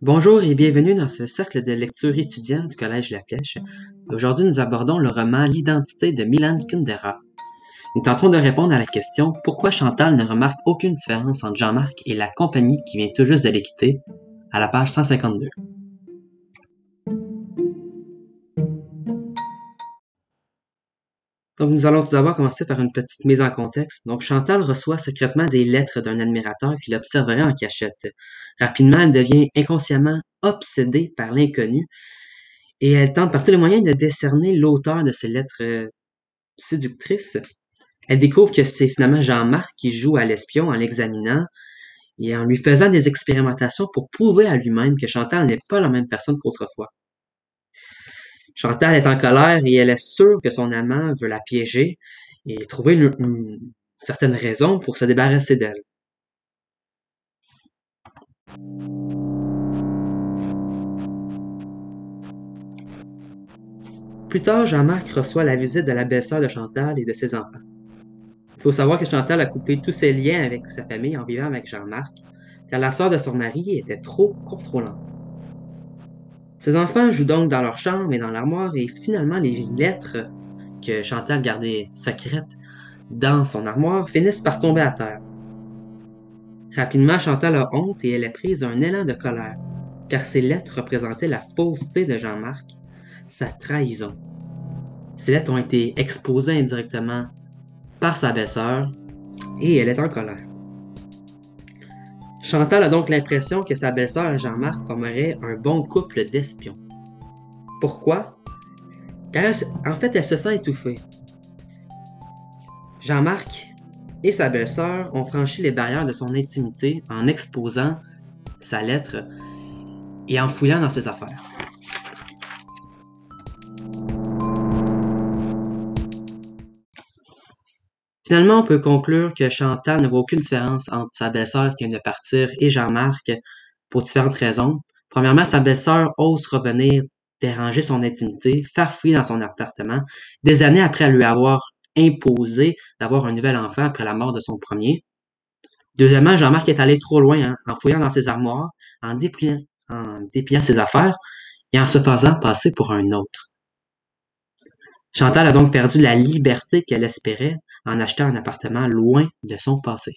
Bonjour et bienvenue dans ce cercle de lecture étudiant du Collège La Flèche. Aujourd'hui, nous abordons le roman L'identité de Milan Kundera. Nous tenterons de répondre à la question pourquoi Chantal ne remarque aucune différence entre Jean-Marc et la compagnie qui vient tout juste de l'équiter à la page 152. Donc, nous allons tout d'abord commencer par une petite mise en contexte. Donc, Chantal reçoit secrètement des lettres d'un admirateur qui l'observerait en cachette. Rapidement, elle devient inconsciemment obsédée par l'inconnu et elle tente par tous les moyens de décerner l'auteur de ces lettres euh, séductrices. Elle découvre que c'est finalement Jean-Marc qui joue à l'espion en l'examinant et en lui faisant des expérimentations pour prouver à lui-même que Chantal n'est pas la même personne qu'autrefois. Chantal est en colère et elle est sûre que son amant veut la piéger et trouver une, certaine raison pour se débarrasser d'elle. Plus tard, Jean-Marc reçoit la visite de la belle-sœur de Chantal et de ses enfants. Il faut savoir que Chantal a coupé tous ses liens avec sa famille en vivant avec Jean-Marc, car la sœur de son mari était trop contrôlante. Ses enfants jouent donc dans leur chambre et dans l'armoire et finalement les lettres que Chantal gardait secrètes dans son armoire finissent par tomber à terre. Rapidement, Chantal a honte et elle est prise d'un élan de colère, car ces lettres représentaient la fausseté de Jean-Marc, sa trahison. Ces lettres ont été exposées indirectement par sa belle-sœur et elle est en colère. Chantal a donc l'impression que sa belle-sœur et Jean-Marc formeraient un bon couple d'espions. Pourquoi? Car en fait, elle se sent étouffée. Jean-Marc et sa belle-sœur ont franchi les barrières de son intimité en exposant sa lettre et en fouillant dans ses affaires. Finalement, on peut conclure que Chantal ne voit aucune différence entre sa belle-sœur qui vient de partir et Jean-Marc pour différentes raisons. Premièrement, sa belle-sœur ose revenir déranger son intimité, faire fouiller dans son appartement, des années après lui avoir imposé d'avoir un nouvel enfant après la mort de son premier. Deuxièmement, Jean-Marc est allé trop loin hein, en fouillant dans ses armoires, en dépliant, en dépliant ses affaires et en se faisant passer pour un autre. Chantal a donc perdu la liberté qu'elle espérait en achetant un appartement loin de son passé.